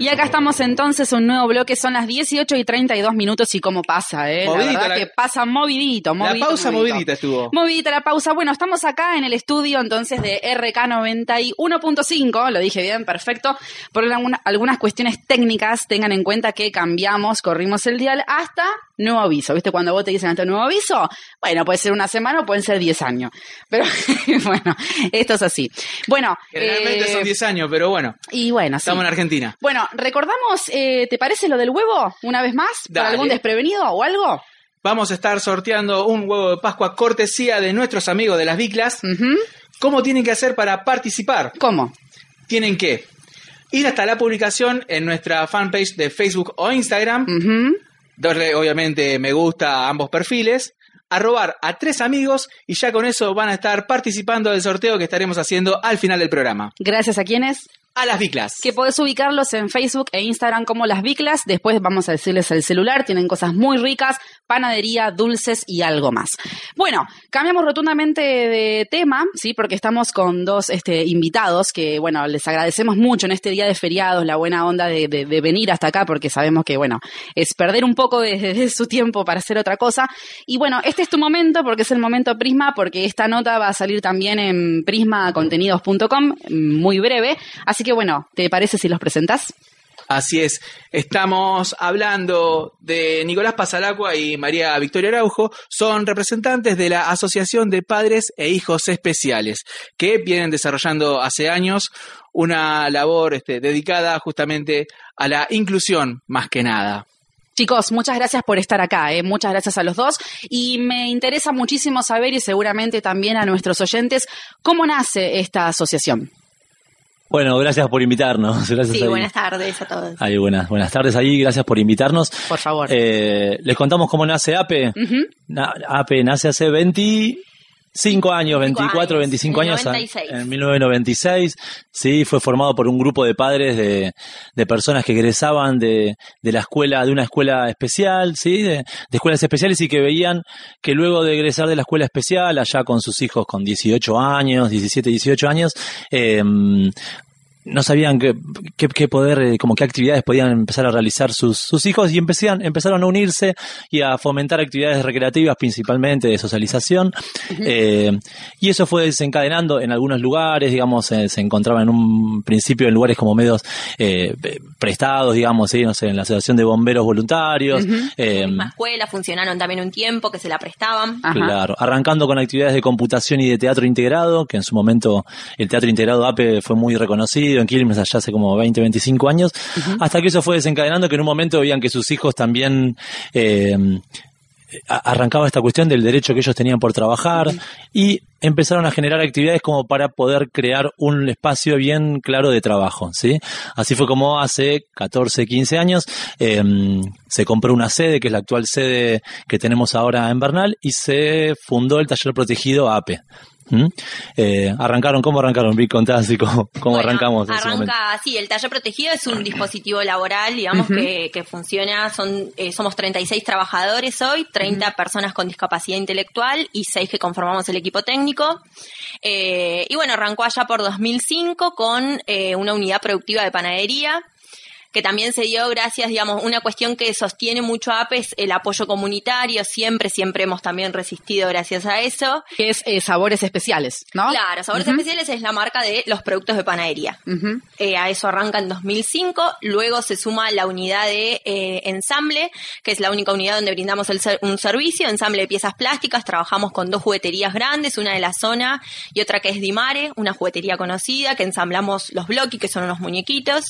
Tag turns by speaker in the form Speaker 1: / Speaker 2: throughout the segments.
Speaker 1: Y acá estamos entonces, un nuevo bloque, son las 18 y 32 minutos y cómo pasa, ¿eh?
Speaker 2: Movidita
Speaker 1: la verdad
Speaker 2: la-
Speaker 1: que pasa movidito,
Speaker 2: La
Speaker 1: movidito.
Speaker 2: pausa movidita estuvo.
Speaker 1: Movidita la pausa. Bueno, estamos acá en el estudio entonces de RK91.5, lo dije bien, perfecto. Por alguna- algunas cuestiones técnicas, tengan en cuenta que cambiamos, corrimos el dial hasta nuevo aviso. ¿Viste? Cuando vos te dicen hasta nuevo aviso, bueno, puede ser una semana o pueden ser 10 años. Pero bueno, esto es así. Bueno,
Speaker 2: Generalmente
Speaker 1: eh,
Speaker 2: son 10 años, pero bueno,
Speaker 1: y bueno, sí.
Speaker 2: estamos en Argentina.
Speaker 1: Bueno, recordamos, eh, ¿te parece lo del huevo una vez más? ¿Para
Speaker 2: Dale.
Speaker 1: algún desprevenido o algo?
Speaker 2: Vamos a estar sorteando un huevo de Pascua cortesía de nuestros amigos de las Biclas. ¿Cómo tienen que hacer para participar?
Speaker 1: ¿Cómo?
Speaker 2: Tienen que ir hasta la publicación en nuestra fanpage de Facebook o Instagram, darle obviamente me gusta a ambos perfiles, arrobar a tres amigos y ya con eso van a estar participando del sorteo que estaremos haciendo al final del programa.
Speaker 1: Gracias a quienes
Speaker 2: A las Biclas.
Speaker 1: que podés ubicarlos en Facebook e Instagram como Las Biclas. Después vamos a decirles el celular. Tienen cosas muy ricas, panadería, dulces y algo más. Bueno, cambiamos rotundamente de tema, ¿sí? Porque estamos con dos este, invitados que, bueno, les agradecemos mucho en este día de feriados la buena onda de, de- venir hasta acá porque sabemos que, bueno, es perder un poco de, de su tiempo para hacer otra cosa. Y bueno, este es tu momento porque es el momento Prisma, porque esta nota va a salir también en prismacontenidos.com, muy breve. Así que bueno, ¿te parece si los presentas?
Speaker 2: Así es, estamos hablando de Nicolás Pasalacua y María Victoria Araujo, son representantes de la Asociación de Padres e Hijos Especiales, que vienen desarrollando hace años una labor este, dedicada justamente a la inclusión más que nada.
Speaker 1: Chicos, muchas gracias por estar acá, ¿eh? muchas gracias a los dos. Y me interesa muchísimo saber, y seguramente también a nuestros oyentes, cómo nace esta asociación.
Speaker 3: Bueno, gracias por invitarnos. Gracias
Speaker 4: Sí,
Speaker 3: ahí.
Speaker 4: buenas tardes a todos.
Speaker 3: Ahí, buenas, buenas tardes ahí, gracias por invitarnos.
Speaker 1: Por favor.
Speaker 3: Eh, les contamos cómo nace APE.
Speaker 1: Ujú.
Speaker 3: Na- APE nace hace 25 años, 24,
Speaker 4: años,
Speaker 3: 25
Speaker 4: en
Speaker 3: años,
Speaker 4: 96.
Speaker 3: en 1996. Sí, fue formado por un grupo de padres de, de personas que egresaban de, de la escuela, de una escuela especial, sí, de, de escuelas especiales y que veían que luego de egresar de la escuela especial, allá con sus hijos con 18 años, 17, 18 años, eh, no sabían qué, qué, qué poder, eh, como qué actividades podían empezar a realizar sus, sus hijos y empezaron, empezaron a unirse y a fomentar actividades recreativas principalmente de socialización. Eh, y eso fue desencadenando en algunos lugares, digamos, eh, se encontraba en un principio en lugares como medios eh, prestados, digamos, ¿sí? no sé, en la Asociación de Bomberos Voluntarios. eh,
Speaker 4: En la misma escuela funcionaron también un tiempo que se la prestaban.
Speaker 1: Ajá.
Speaker 3: Claro, arrancando con actividades de computación y de teatro integrado, que en su momento el teatro integrado APE fue muy reconocido en Quilmes allá hace como 20, 25 años, hasta que eso fue desencadenando que en un momento veían que sus hijos también eh, arrancaba esta cuestión del derecho que ellos tenían por trabajar y empezaron a generar actividades como para poder crear un espacio bien claro de trabajo, ¿sí? Así fue como hace 14, 15 años eh, se compró una sede, que es la actual sede que tenemos ahora en Bernal, y se fundó el taller protegido APE. ¿Mm? Eh, arrancaron, ¿cómo arrancaron? Vic, contá así cómo, cómo
Speaker 4: Bueno,
Speaker 3: arrancamos en ese momento.
Speaker 4: Arranca, sí, el taller protegido es un dispositivo laboral, digamos, que, que funciona, son, eh, somos 36 trabajadores hoy, 30 personas con discapacidad intelectual y 6 que conformamos el equipo técnico. Eh, y bueno, arrancó allá por 2005 con eh, una unidad productiva de panadería que también se dio gracias, digamos, una cuestión que sostiene mucho a APE es el apoyo comunitario, siempre, siempre hemos también resistido gracias a eso.
Speaker 1: Que es eh, sabores especiales, ¿no?
Speaker 4: Claro, Sabores. Especiales es la marca de los productos de panadería. Eh, a eso arranca en 2005, luego se suma la unidad de eh, ensamble, que es la única unidad donde brindamos el ser- un servicio, ensamble de piezas plásticas, trabajamos con dos jugueterías grandes, una de la zona y otra que es Dimare, una juguetería conocida, que ensamblamos los bloques, que son unos muñequitos.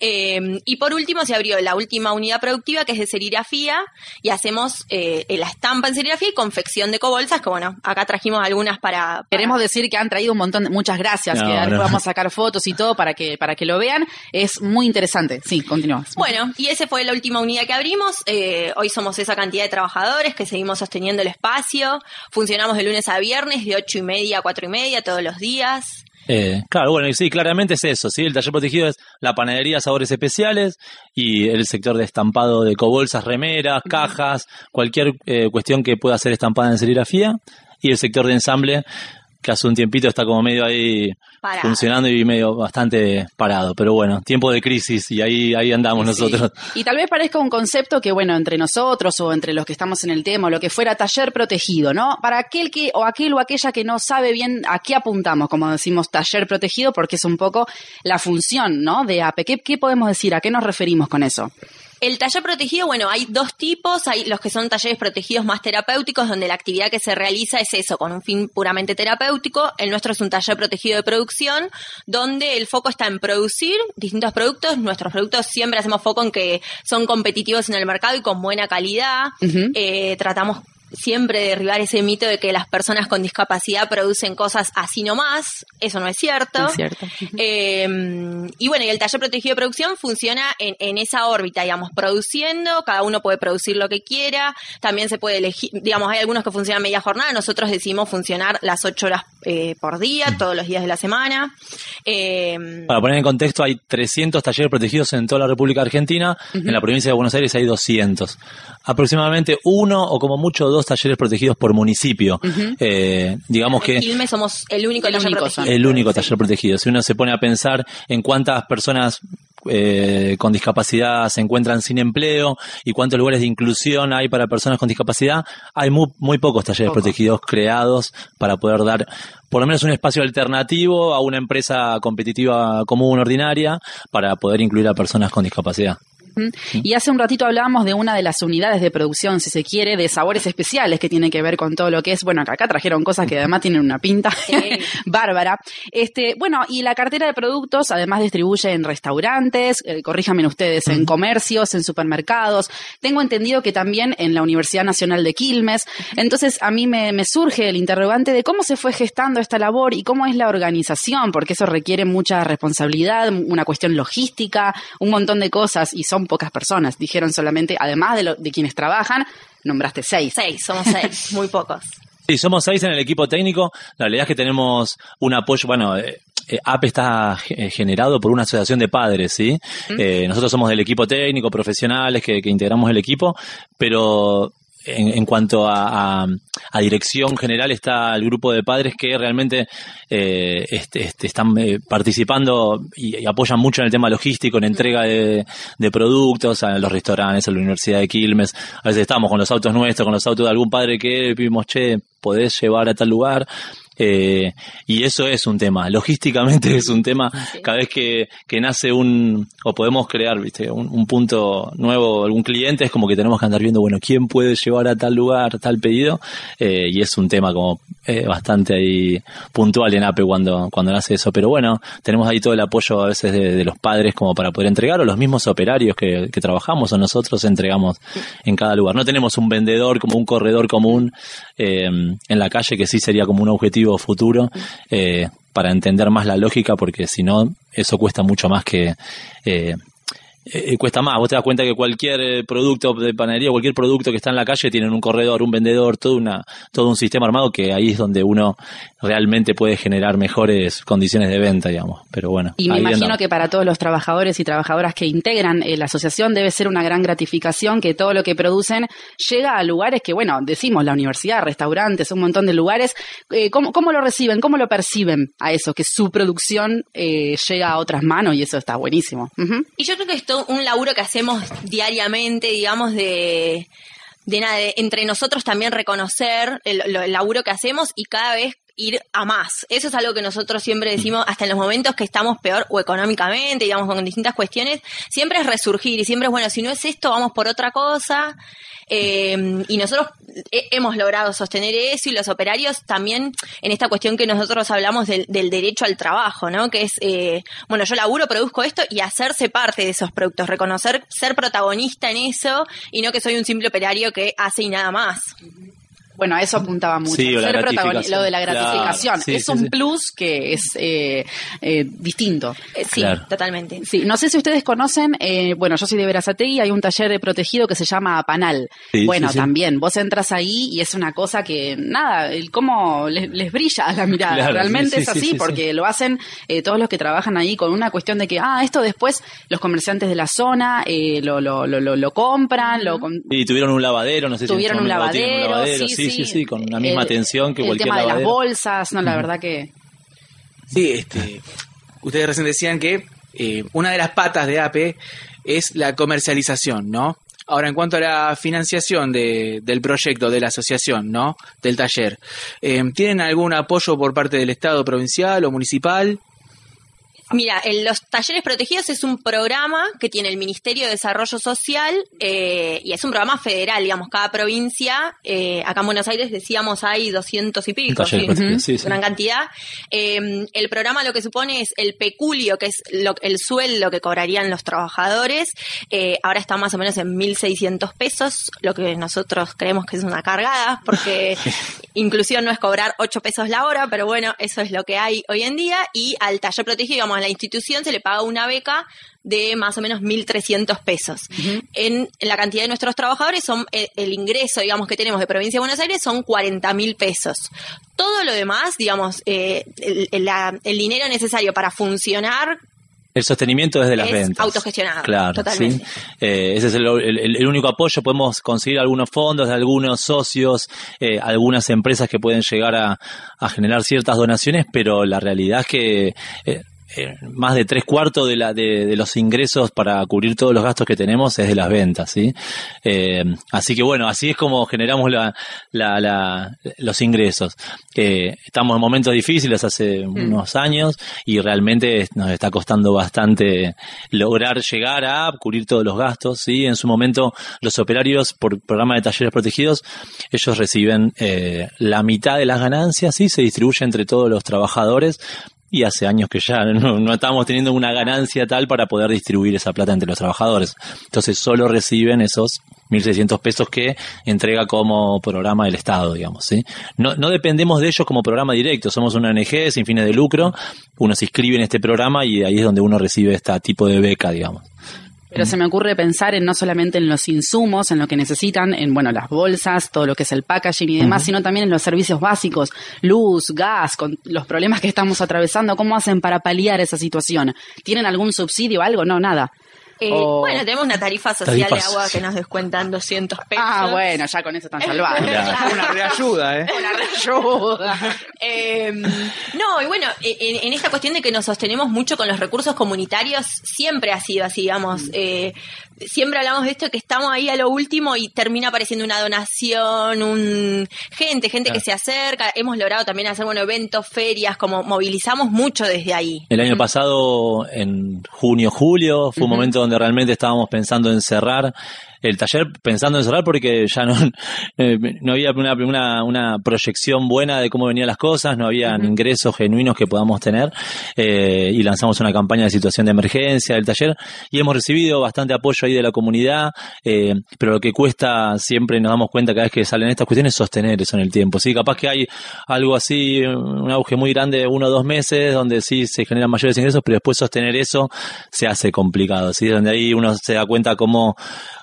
Speaker 4: Eh, y por último se abrió la última unidad productiva, que es de serigrafía, y hacemos eh, la estampa en serigrafía y confección de cobolsas, que bueno, acá trajimos algunas para... para-
Speaker 1: Queremos decir que han traído un montón de, muchas gracias,
Speaker 3: No,
Speaker 1: que
Speaker 3: no.
Speaker 1: vamos a sacar fotos y todo para que, para que lo vean. Es muy interesante. Sí, continúas.
Speaker 4: Bueno, y esa fue la última unidad que abrimos. Eh, hoy somos esa cantidad de trabajadores que seguimos sosteniendo el espacio. Funcionamos de lunes a viernes, de ocho y media a cuatro y media todos los días.
Speaker 3: Eh, claro, bueno, y sí, claramente es eso, ¿sí? El taller protegido es la panadería Sabores Especiales y el sector de estampado de cobolsas, remeras, cajas, cualquier eh, cuestión que pueda ser estampada en serigrafía y el sector de ensamble que hace un tiempito está como medio ahí
Speaker 4: Parado.
Speaker 3: funcionando y medio bastante parado. Pero bueno, tiempo de crisis y ahí, ahí andamos nosotros.
Speaker 1: Y tal vez parezca un concepto que, bueno, entre nosotros o entre los que estamos en el tema o lo que fuera taller protegido, ¿no? Para aquel que, o aquel o aquella que no sabe bien a qué apuntamos, como decimos taller protegido, porque es un poco la función, ¿no? De APE. ¿Qué, qué podemos decir? ¿A qué nos referimos con eso?
Speaker 4: El taller protegido, bueno, hay dos tipos, hay los que son talleres protegidos más terapéuticos, donde la actividad que se realiza es eso, con un fin puramente terapéutico. El nuestro es un taller protegido de producción, donde el foco está en producir distintos productos. Nuestros productos siempre hacemos foco en que son competitivos en el mercado y con buena calidad. Eh, tratamos siempre de derribar ese mito de que las personas con discapacidad producen cosas así nomás. Eso no es cierto.
Speaker 1: Es cierto.
Speaker 4: Eh, y bueno, y el taller protegido de producción funciona en, en esa órbita, digamos, produciendo, cada uno puede producir lo que quiera, también se puede elegir, digamos, hay algunos que funcionan media jornada, nosotros decidimos funcionar las ocho horas eh, por día, todos los días de la semana. Eh,
Speaker 3: Para poner en contexto, hay 300 talleres protegidos en toda la República Argentina. En la provincia de Buenos Aires hay 200. Aproximadamente uno o como mucho dos talleres protegidos por municipio. Eh, digamos que
Speaker 4: en Quilmes somos el único
Speaker 1: El
Speaker 4: taller
Speaker 1: único
Speaker 4: protegido.
Speaker 3: el único taller protegido. Si uno se pone a pensar en cuántas personas eh, con discapacidad se encuentran sin empleo y cuántos lugares de inclusión hay para personas con discapacidad, hay muy, muy pocos talleres
Speaker 1: Poco.
Speaker 3: protegidos creados para poder dar por lo menos un espacio alternativo a una empresa competitiva común, ordinaria, para poder incluir a personas con discapacidad.
Speaker 1: Y hace un ratito hablábamos de una de las unidades de producción, si se quiere, de sabores especiales que tiene que ver con todo lo que es, bueno, acá trajeron cosas que además tienen una pinta bárbara. Este, bueno, y la cartera de productos además distribuye en restaurantes, eh, corríjanme ustedes, en comercios, en supermercados. Tengo entendido que también en la Universidad Nacional de Quilmes. Entonces, a mí me, me surge el interrogante de cómo se fue gestando esta labor y cómo es la organización, porque eso requiere mucha responsabilidad, una cuestión logística, un montón de cosas y son pocas personas. Dijeron solamente, además de, lo- de quienes trabajan, nombraste seis.
Speaker 4: Seis, somos seis, muy pocos.
Speaker 3: Sí, somos seis en el equipo técnico. La realidad es que tenemos un apoyo, bueno, eh, eh, APE está eh, generado por una asociación de padres, ¿sí? Eh, nosotros somos del equipo técnico, profesionales que, que integramos el equipo, pero en, en cuanto a, a- a dirección general está el grupo de padres que realmente eh, este- este, están eh, participando y, apoyan mucho en el tema logístico, en entrega de, de productos a los restaurantes, a la Universidad de Quilmes. A veces estamos con los autos nuestros, con los autos de algún padre que vimos, che, podés llevar a tal lugar. Eh, y eso es un tema, logísticamente es un tema. Cada vez que, que nace un, o podemos crear, viste, un, un punto nuevo, algún cliente, es como que tenemos que andar viendo, bueno, quién puede llevar a tal lugar, tal pedido. Eh, y es un tema como eh, bastante ahí puntual en APE cuando, cuando nace eso. Pero bueno, tenemos ahí todo el apoyo a veces de, de los padres como para poder entregar, o los mismos operarios que, que trabajamos, o nosotros entregamos en cada lugar. No tenemos un vendedor como un corredor común eh, en la calle, que sí sería como un objetivo futuro, eh, para entender más la lógica, porque si no, eso cuesta mucho más que... eh, eh, cuesta más, vos te das cuenta que cualquier eh, producto de panadería, cualquier producto que está en la calle tienen un corredor, un vendedor, todo una, todo un sistema armado que ahí es donde uno realmente puede generar mejores condiciones de venta, digamos. Pero bueno.
Speaker 1: Y me imagino
Speaker 3: andamos.
Speaker 1: que para todos los trabajadores y trabajadoras que integran eh, la asociación debe ser una gran gratificación que todo lo que producen llega a lugares que, bueno, decimos la universidad, restaurantes, un montón de lugares. Eh, ¿cómo, cómo lo reciben? ¿Cómo lo perciben a eso? Que su producción eh, llega a otras manos y eso está buenísimo.
Speaker 4: Y yo creo que esto un laburo que hacemos diariamente, digamos, de, de nada, de entre nosotros también reconocer el laburo que hacemos y cada vez ir a más. Eso es algo que nosotros siempre decimos, hasta en los momentos que estamos peor o económicamente, digamos, con distintas cuestiones, siempre es resurgir y siempre es, bueno, si no es esto, vamos por otra cosa. Eh, y nosotros he- hemos logrado sostener eso y los operarios también en esta cuestión que nosotros hablamos del, del derecho al trabajo, ¿no? Que es, eh, bueno, yo laburo, produzco esto y hacerse parte de esos productos, reconocer, ser protagonista en eso y no que soy un simple operario que hace y nada más.
Speaker 1: Bueno, a eso apuntaba mucho.
Speaker 3: Sí, o la
Speaker 1: Ser protagoni-
Speaker 3: gratificación.
Speaker 1: lo de la
Speaker 3: Claro,
Speaker 1: gratificación.
Speaker 3: sí,
Speaker 1: es
Speaker 3: sí,
Speaker 1: un
Speaker 3: sí.
Speaker 1: plus que es eh, eh, distinto.
Speaker 4: Eh, sí,
Speaker 3: Claro.
Speaker 4: totalmente.
Speaker 1: Sí, no sé si ustedes conocen, eh, bueno, yo soy de Verazategui, hay un taller de protegido que se llama Panal.
Speaker 3: Sí,
Speaker 1: bueno,
Speaker 3: sí, sí.
Speaker 1: también, vos entras ahí y es una cosa que, nada, el cómo les, les brilla a la mirada.
Speaker 3: Claro,
Speaker 1: Realmente
Speaker 3: sí,
Speaker 1: es
Speaker 3: sí,
Speaker 1: así,
Speaker 3: sí, sí,
Speaker 1: porque lo hacen eh, todos los que trabajan ahí con una cuestión de que, ah, esto después los comerciantes de la zona eh, lo, lo, lo, lo, lo compran, lo
Speaker 3: Y tuvieron un lavadero, no sé si
Speaker 1: tuvieron un
Speaker 3: momento tienen
Speaker 1: lavadero, sí, sí,
Speaker 3: Sí, con la misma
Speaker 1: El-
Speaker 3: atención que
Speaker 1: el
Speaker 3: cualquier
Speaker 1: tema de las bolsas, no, la verdad que
Speaker 2: Sí, este, ustedes recién decían que eh, una de las patas de APE es la comercialización, ¿no? Ahora, en cuanto a la financiación de- del proyecto, de la asociación, ¿no? Del taller, eh, ¿tienen algún apoyo por parte del Estado provincial o municipal?
Speaker 4: Mira, el- los talleres protegidos es un programa que tiene el Ministerio de Desarrollo Social eh, y es un programa federal, digamos, cada provincia, eh, acá en Buenos Aires decíamos hay 200 y pico, sí,
Speaker 3: sí, sí.
Speaker 4: gran cantidad. Eh, el programa lo que supone es el peculio, que es lo- el sueldo que cobrarían los trabajadores, eh, ahora está más o menos en 1.600 pesos, lo que nosotros creemos que es una cargada, porque inclusión no es cobrar 8 pesos la hora, pero bueno, eso es lo que hay hoy en día, y al taller protegido, digamos, a la institución se le paga una beca de más o menos 1.300 pesos. en, en la cantidad de nuestros trabajadores, son eh, el ingreso, digamos, que tenemos de provincia de Buenos Aires son 40.000 pesos. Todo lo demás, digamos, eh, el, el- la- el dinero necesario para funcionar
Speaker 3: El sostenimiento desde las
Speaker 4: Es
Speaker 3: ventas.
Speaker 4: autogestionado,
Speaker 3: Claro,
Speaker 4: totalmente.
Speaker 3: ¿sí? Eh, ese es el, el- el único apoyo. Podemos conseguir algunos fondos de algunos socios, eh, algunas empresas que pueden llegar a, a generar ciertas donaciones, pero la realidad es que eh, eh, más de tres cuartos de, la, de, de los ingresos para cubrir todos los gastos que tenemos es de las ventas, ¿sí? Eh, así que bueno, así es como generamos la, la- la- los ingresos. Eh, estamos en momentos difíciles hace unos años y realmente nos está costando bastante lograr llegar a cubrir todos los gastos, ¿sí? En su momento los operarios por programa de talleres protegidos, ellos reciben eh, la mitad de las ganancias, ¿sí? Se distribuye entre todos los trabajadores y hace años que ya no, no estamos teniendo una ganancia tal para poder distribuir esa plata entre los trabajadores. Entonces solo reciben esos 1.600 pesos que entrega como programa el Estado, digamos. ¿sí? No, no dependemos de ellos como programa directo, somos una ONG sin fines de lucro, uno se inscribe en este programa y ahí es donde uno recibe este tipo de beca, digamos.
Speaker 1: Pero se me ocurre pensar en no solamente en los insumos, en lo que necesitan, en bueno, las bolsas, todo lo que es el packaging y demás, sino también en los servicios básicos, luz, gas, con los problemas que estamos atravesando, ¿cómo hacen para paliar esa situación? ¿Tienen algún subsidio o algo? No, nada.
Speaker 4: Eh,
Speaker 1: O-
Speaker 4: Bueno, tenemos una tarifa social
Speaker 3: Tarifa
Speaker 4: de agua que nos descuentan 200 pesos.
Speaker 1: Ah, bueno, ya con eso están salvados.
Speaker 2: Una reayuda, ¿eh?
Speaker 1: Una reayuda.
Speaker 4: Eh, no, y bueno, en, en esta cuestión de que nos sostenemos mucho con los recursos comunitarios, siempre ha sido así, digamos. Eh, siempre hablamos de esto que estamos ahí a lo último y termina apareciendo una donación, un gente, gente que se acerca. Hemos logrado también hacer, bueno, eventos, ferias, como movilizamos mucho desde ahí.
Speaker 3: El año pasado, en junio, julio, fue un momento donde realmente estábamos pensando en cerrar el taller, pensando en cerrar porque ya no, eh, no había una, una, una proyección buena de cómo venían las cosas, no había ingresos genuinos que podamos tener eh, y lanzamos una campaña de situación de emergencia del taller y hemos recibido bastante apoyo ahí de la comunidad, eh, pero lo que cuesta siempre nos damos cuenta cada vez que salen estas cuestiones es sostener eso en el tiempo. Sí, capaz que hay algo así, un auge muy grande de uno o dos meses donde sí se generan mayores ingresos, pero después sostener eso se hace complicado, ¿sí? Donde ahí uno se da cuenta cómo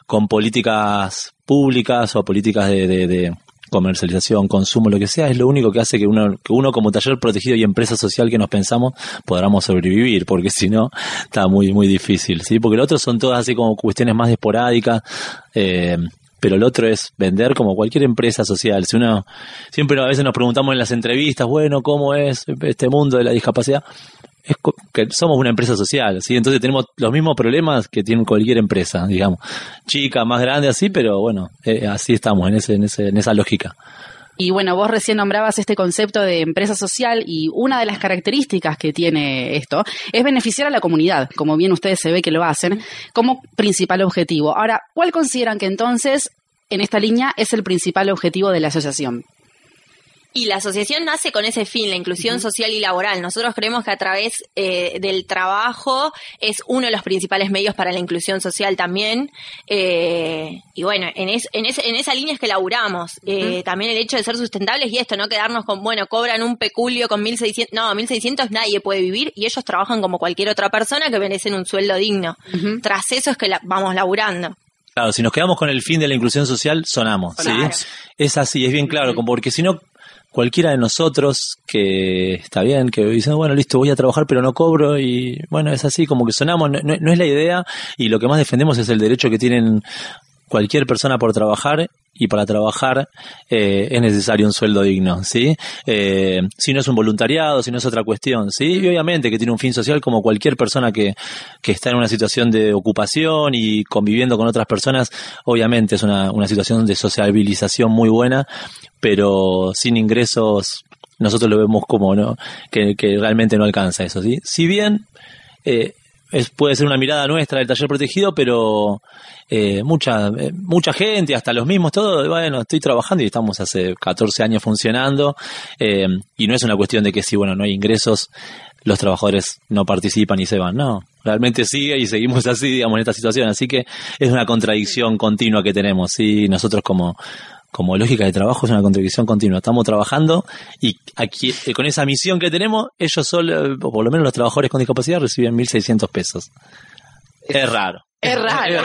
Speaker 3: con políticas públicas o políticas de, comercialización, consumo, lo que sea, es lo único que hace que uno, que uno como taller protegido y empresa social que nos pensamos podamos sobrevivir, porque si no, está muy, muy difícil, ¿sí? Porque el otro son todas así como cuestiones más esporádicas, eh, pero el otro es vender como cualquier empresa social. Si uno, siempre a veces nos preguntamos en las entrevistas, bueno, ¿cómo es este mundo de la discapacidad? Es que somos una empresa social, ¿sí? Entonces tenemos los mismos problemas que tiene cualquier empresa, digamos. Chica, más grande, así, pero bueno, eh, así estamos, en, ese, en, ese, en esa lógica.
Speaker 1: Y bueno, vos recién nombrabas este concepto de empresa social y una de las características que tiene esto es beneficiar a la comunidad, como bien ustedes se ve que lo hacen, como principal objetivo. Ahora, ¿cuál consideran que entonces en esta línea es el principal objetivo de la asociación?
Speaker 4: Y la asociación nace con ese fin, la inclusión social y laboral. Nosotros creemos que a través eh, del trabajo es uno de los principales medios para la inclusión social también. Eh, y bueno, en, es- en, ese- en esa línea es que laburamos. Eh, También el hecho de ser sustentables y esto, no quedarnos con, bueno, cobran un peculio con 1.600. No, 1.600 nadie puede vivir y ellos trabajan como cualquier otra persona que merecen un sueldo digno. Tras eso es que la- vamos laburando.
Speaker 3: Claro, si nos quedamos con el fin de la inclusión social, sonamos. Es así, es bien claro, porque si no, cualquiera de nosotros que está bien, que dice, bueno, listo, voy a trabajar pero no cobro y bueno, es así, como que sonamos, no, no- no es la idea y lo que más defendemos es el derecho que tienen cualquier persona por trabajar y para trabajar eh, es necesario un sueldo digno, ¿sí? Eh, si no es un voluntariado, si no es otra cuestión, ¿sí? Y obviamente que tiene un fin social como cualquier persona que, que está en una situación de ocupación y conviviendo con otras personas, obviamente es una, una situación de sociabilización muy buena, pero sin ingresos nosotros lo vemos como no que, que realmente no alcanza eso, ¿sí? Si bien eh, es, puede ser una mirada nuestra del taller protegido, pero eh, mucha, eh, mucha gente, hasta los mismos, todo, bueno, estoy trabajando y estamos hace 14 años funcionando, eh, y no es una cuestión de que si, bueno, no hay ingresos, los trabajadores no participan y se van, no, realmente sigue y seguimos así, digamos, en esta situación, así que es una contradicción continua que tenemos, sí, nosotros como, como lógica de trabajo es una contradicción continua. Estamos trabajando y aquí, eh, con esa misión que tenemos, ellos solo, eh, o por lo menos los trabajadores con discapacidad, reciben 1.600 pesos. Es raro.
Speaker 1: Es raro.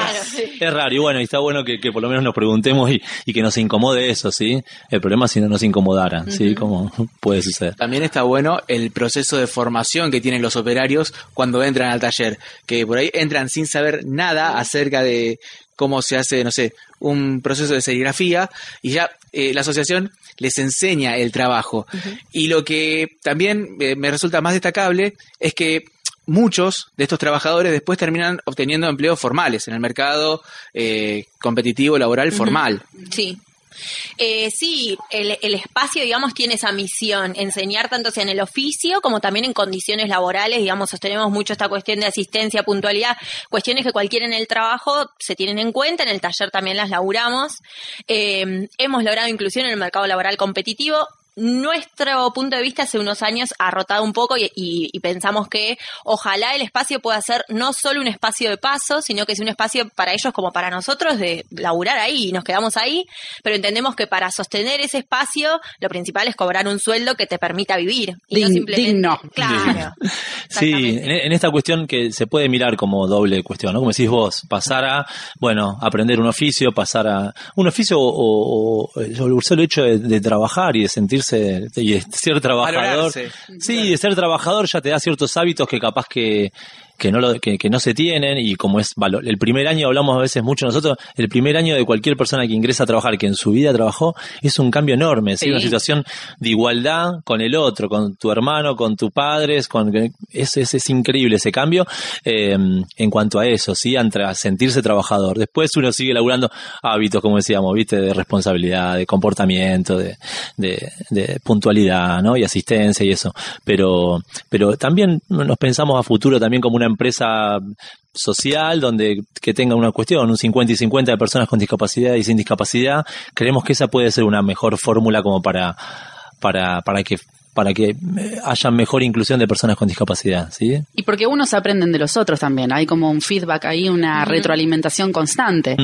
Speaker 3: Es raro, y bueno, y está bueno que, que por lo menos nos preguntemos y, y que nos incomode eso, ¿sí? El problema es si no nos incomodaran, ¿sí? Como puede suceder.
Speaker 2: También está bueno el proceso de formación que tienen los operarios cuando entran al taller, que por ahí entran sin saber nada acerca de cómo se hace, no sé, un proceso de serigrafía y ya eh, la asociación les enseña el trabajo. Y lo que también eh, me resulta más destacable es que muchos de estos trabajadores después terminan obteniendo empleos formales en el mercado eh, competitivo laboral formal.
Speaker 4: Sí. Eh, sí, el, espacio, digamos, tiene esa misión, enseñar tanto en el oficio como también en condiciones laborales, digamos, sostenemos mucho esta cuestión de asistencia, puntualidad, cuestiones que cualquiera en el trabajo se tienen en cuenta, en el taller también las laburamos. Eh, hemos logrado inclusión en el mercado laboral competitivo, nuestro punto de vista hace unos años ha rotado un poco y, y- y pensamos que ojalá el espacio pueda ser no solo un espacio de paso, sino que es un espacio para ellos como para nosotros de laburar ahí y nos quedamos ahí, pero entendemos que para sostener ese espacio lo principal es cobrar un sueldo que te permita vivir. Y no simplemente,
Speaker 1: digno.
Speaker 4: Claro.
Speaker 3: Sí, en, en esta cuestión que se puede mirar como doble cuestión, ¿no? Como decís vos, pasar a, bueno, aprender un oficio, pasar a un oficio o, o- o el solo hecho de, de trabajar y de sentirse y ser trabajador.
Speaker 2: Valorarse.
Speaker 3: Sí, de ser trabajador ya te da ciertos hábitos que capaz que que no lo, que, que no se tienen y como es valo- el primer año hablamos a veces mucho nosotros el primer año de cualquier persona que ingresa a trabajar que en su vida trabajó es un cambio enorme ¿sí?
Speaker 1: Sí.
Speaker 3: una situación de igualdad con el otro con tu hermano con tus padres con es, es, es increíble ese cambio eh, en cuanto a eso sí a sentirse trabajador después uno sigue laburando hábitos como decíamos viste de responsabilidad de comportamiento de, de, de puntualidad ¿no? y asistencia y eso pero pero también nos pensamos a futuro también como una empresa social donde que tenga una cuestión, un 50 y 50 de personas con discapacidad y sin discapacidad, creemos que esa puede ser una mejor fórmula como para para para que para que eh, haya mejor inclusión de personas con discapacidad, ¿sí?
Speaker 1: Y porque unos aprenden de los otros también. Hay como un feedback ahí, una retroalimentación constante.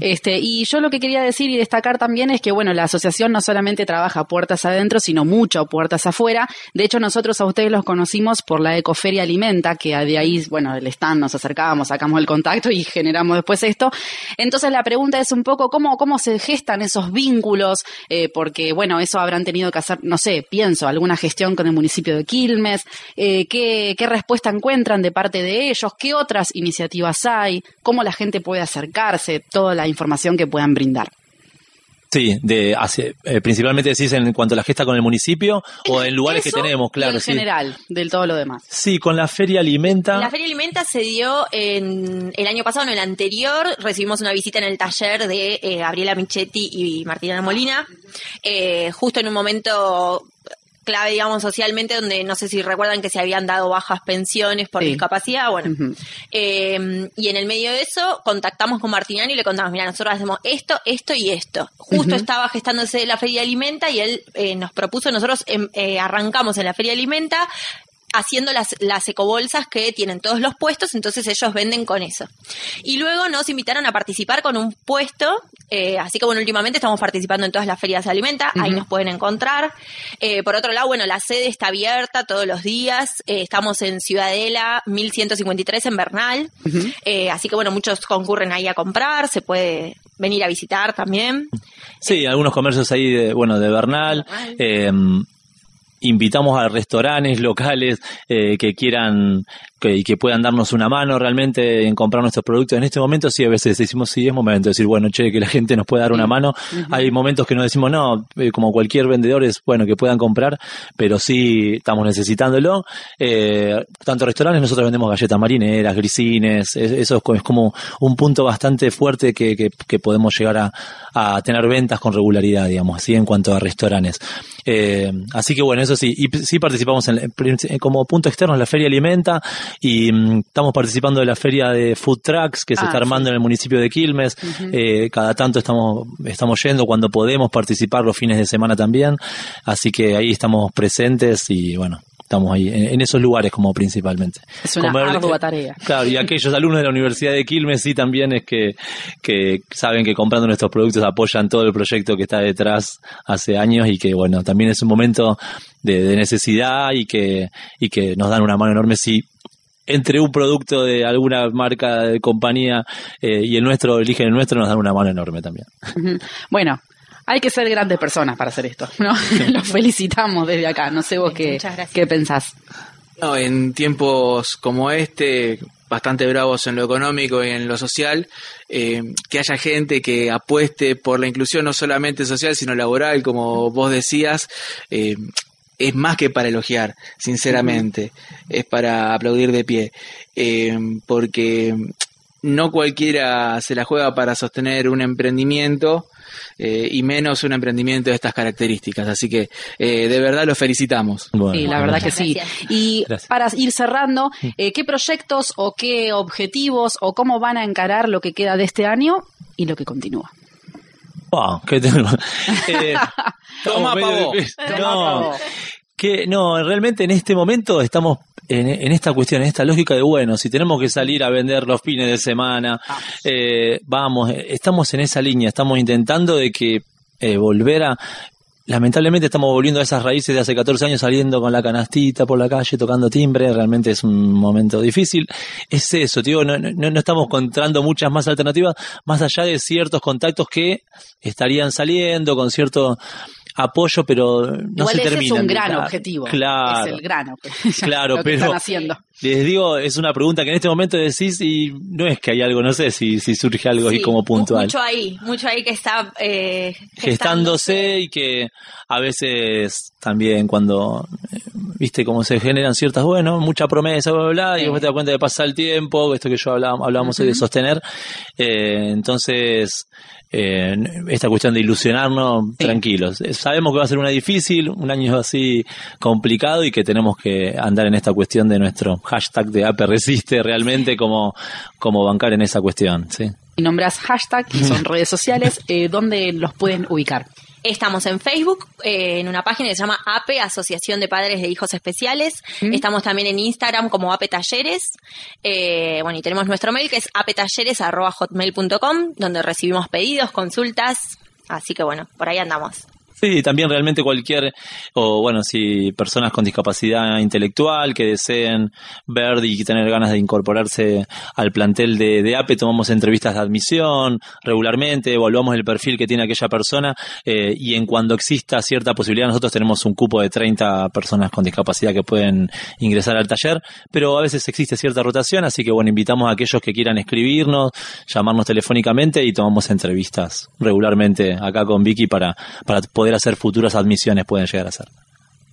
Speaker 1: Este, y yo lo que quería decir y destacar también es que, bueno, la asociación no solamente trabaja puertas adentro, sino mucho puertas afuera. De hecho, nosotros a ustedes los conocimos por la Ecoferia Alimenta, que de ahí, bueno, el stand nos acercábamos, sacamos el contacto y generamos después esto. Entonces la pregunta es un poco cómo, cómo se gestan esos vínculos, eh, porque, bueno, eso habrán tenido que hacer, no sé, pienso, gestión con el municipio de Quilmes, eh, qué, qué respuesta encuentran de parte de ellos, qué otras iniciativas hay, cómo la gente puede acercarse, toda la información que puedan brindar.
Speaker 3: Sí, de hace, eh, principalmente decís en cuanto a la gesta con el municipio o en lugares
Speaker 1: Eso
Speaker 3: que tenemos, claro,
Speaker 1: en
Speaker 3: sí.
Speaker 1: general, del todo lo demás.
Speaker 3: Sí, con la feria alimenta.
Speaker 4: La Feria Alimenta se dio en el año pasado, en el anterior, recibimos una visita en el taller de eh, Gabriela Michetti y Martina Molina, eh, justo en un momento clave, digamos, socialmente, donde no sé si recuerdan que se habían dado bajas pensiones por
Speaker 1: Sí.
Speaker 4: discapacidad, bueno. Eh, y en el medio de eso contactamos con Martiniano y le contamos, mira, nosotros hacemos esto, esto y esto. Justo estaba gestándose la Feria Alimenta y él eh, nos propuso, nosotros em, eh, arrancamos en la Feria Alimenta haciendo las, las ecobolsas que tienen todos los puestos, entonces ellos venden con eso. Y luego nos invitaron a participar con un puesto, eh, así que bueno, últimamente estamos participando en todas las ferias de alimenta, ahí nos pueden encontrar. Eh, por otro lado, bueno, la sede está abierta todos los días, eh, estamos en Ciudadela 1153 en Bernal, así que bueno, muchos concurren ahí a comprar, se puede venir a visitar también.
Speaker 3: Sí, algunos comercios ahí, de, bueno, de Bernal.
Speaker 4: Bernal.
Speaker 3: Invitamos a restaurantes locales eh, que quieran que, y que puedan darnos una mano realmente en comprar nuestros productos. En este momento sí, a veces decimos, sí, es momento de decir, bueno, che, que la gente nos pueda dar una mano. Hay momentos que nos decimos, no, eh, como cualquier vendedor es bueno que puedan comprar, pero sí estamos necesitándolo. Eh, tanto restaurantes, nosotros vendemos galletas marineras, grisines, es- eso es co- es como un punto bastante fuerte que, que, que podemos llegar a, a tener ventas con regularidad, digamos, así en cuanto a restaurantes. Eh, así que bueno, eso sí, y sí participamos en, en- como punto externo en la Feria Alimenta y mm, estamos participando de la Feria de Food Trucks que se
Speaker 1: Ah,
Speaker 3: está armando
Speaker 1: sí.
Speaker 3: en el municipio de Quilmes. Eh, cada tanto estamos, estamos yendo cuando podemos participar los fines de semana también. Así que ahí estamos presentes y bueno, estamos ahí en, en esos lugares como principalmente.
Speaker 1: Es una
Speaker 3: Comer-
Speaker 1: ardua tarea.
Speaker 3: Claro, y aquellos alumnos de la Universidad de Quilmes sí también es que, que saben que comprando nuestros productos apoyan todo el proyecto que está detrás hace años y que bueno, también es un momento de, de necesidad y que, y que nos dan una mano enorme si entre un producto de alguna marca de compañía eh, y el nuestro, eligen el nuestro, nos dan una mano enorme también.
Speaker 1: Bueno, hay que ser grandes personas para hacer esto, ¿no? Los felicitamos desde acá. No sé vos qué, qué pensás.
Speaker 2: No, en tiempos como este, bastante bravos en lo económico y en lo social, eh, que haya gente que apueste por la inclusión no solamente social, sino laboral, como vos decías, eh, es más que para elogiar, sinceramente, es para aplaudir de pie, eh, porque no cualquiera se la juega para sostener un emprendimiento. eh, y menos un emprendimiento de estas características. Así que eh, de verdad los felicitamos.
Speaker 3: Bueno,
Speaker 1: Sí, la verdad que sí. Y
Speaker 3: Gracias.
Speaker 1: para ir cerrando, eh, ¿qué proyectos o qué objetivos o cómo van a encarar lo que queda de este año y lo que continúa?
Speaker 3: Wow, ¿qué tengo? Eh,
Speaker 2: Toma, pavo.
Speaker 3: No, que no, realmente en este momento estamos en, en esta cuestión, en esta lógica de, bueno, si tenemos que salir a vender los fines de semana, eh, vamos, eh, estamos en esa línea, estamos intentando de que eh, volver a... Lamentablemente estamos volviendo a esas raíces de hace 14 años saliendo con la canastita por la calle, tocando timbre, realmente es un momento difícil. Es eso, tío, no, no, no estamos encontrando muchas más alternativas, más allá de ciertos contactos que estarían saliendo con cierto apoyo, pero no
Speaker 1: Igual
Speaker 3: se
Speaker 1: ese
Speaker 3: terminan.
Speaker 1: es un gran objetivo.
Speaker 3: Claro.
Speaker 1: Es el gran objetivo.
Speaker 3: Claro,
Speaker 1: lo que
Speaker 3: pero-
Speaker 1: están haciendo.
Speaker 3: Les digo, es una pregunta que en este momento decís y no es que hay algo, no sé si, si surge algo
Speaker 4: Sí,
Speaker 3: como
Speaker 4: mu-
Speaker 3: puntual.
Speaker 4: Mucho ahí, mucho ahí que está eh,
Speaker 3: gestándose y que a veces también cuando eh, viste cómo se generan ciertas bueno mucha promesa bla bla, bla y después te das cuenta de pasar el tiempo esto que yo hablaba, hablábamos hoy de sostener eh, entonces eh, esta cuestión de ilusionarnos
Speaker 1: Sí.
Speaker 3: tranquilos Eh, sabemos que va a ser una difícil un año así complicado y que tenemos que andar en esta cuestión de nuestro hashtag de AP resiste realmente como como bancar en esa cuestión sí
Speaker 1: Y nombras hashtag, y son redes sociales, eh, ¿dónde los pueden ubicar?
Speaker 4: Estamos en Facebook, eh, en una página que se llama APE, Asociación de Padres de Hijos Especiales.
Speaker 1: Mm.
Speaker 4: Estamos también en Instagram como APE Talleres. Eh, bueno, y tenemos nuestro mail que es apetalleres.hotmail.com, donde recibimos pedidos, consultas. Así que bueno, por ahí andamos.
Speaker 3: Sí, también realmente cualquier, o bueno, si personas con discapacidad intelectual que deseen ver y tener ganas de incorporarse al plantel de, de APE, tomamos entrevistas de admisión regularmente, evaluamos el perfil que tiene aquella persona eh, y en cuando exista cierta posibilidad, nosotros tenemos un cupo de 30 personas con discapacidad que pueden ingresar al taller, pero a veces existe cierta rotación, así que bueno, invitamos a aquellos que quieran escribirnos, llamarnos telefónicamente y tomamos entrevistas regularmente acá con Vicky para, para poder hacer futuras admisiones, pueden llegar a ser.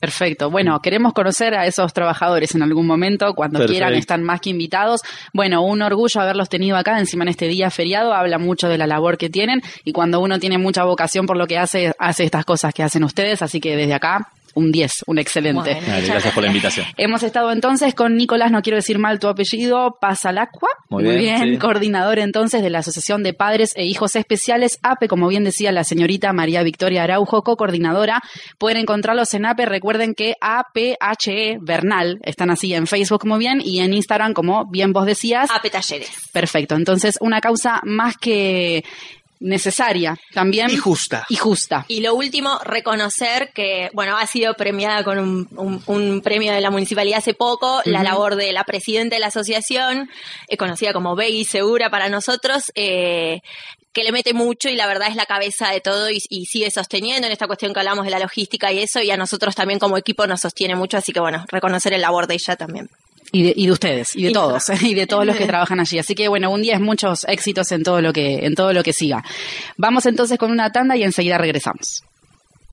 Speaker 1: Perfecto. Bueno, queremos conocer a esos trabajadores en algún momento, cuando
Speaker 3: Perfecto.
Speaker 1: quieran, están más que invitados. Bueno, un orgullo haberlos tenido acá, encima en este día feriado, habla mucho de la labor que tienen y cuando uno tiene mucha vocación por lo que hace, hace estas cosas que hacen ustedes, así que desde acá, un 10, un excelente.
Speaker 4: Bueno.
Speaker 3: Gracias por la invitación.
Speaker 1: Hemos estado entonces con Nicolás, no quiero decir mal tu apellido, Pasalacua.
Speaker 3: Muy bien, sí.
Speaker 1: coordinador entonces de la Asociación de Padres e Hijos Especiales, APE, como bien decía la señorita María Victoria Araujo, co-coordinadora. Pueden encontrarlos en APE, recuerden que APHE Bernal, están así en Facebook muy bien y en Instagram, como bien vos decías.
Speaker 4: APE Talleres.
Speaker 1: Perfecto, entonces una causa más que necesaria también.
Speaker 2: Y justa.
Speaker 1: Y justa.
Speaker 4: Y lo último, reconocer que, bueno, ha sido premiada con un, un- un premio de la municipalidad hace poco, la labor de la presidenta de la asociación, eh, conocida como Beggy Segura para nosotros, eh, que le mete mucho y la verdad es la cabeza de todo y, y sigue sosteniendo en esta cuestión que hablamos de la logística y eso, y a nosotros también como equipo nos sostiene mucho, así que bueno, reconocer el labor de ella también.
Speaker 1: Y de, y de ustedes, y de todos, y de todos los que trabajan allí. Así que bueno, un día es muchos éxitos en todo lo que, en todo lo que siga. Vamos entonces con una tanda y enseguida regresamos.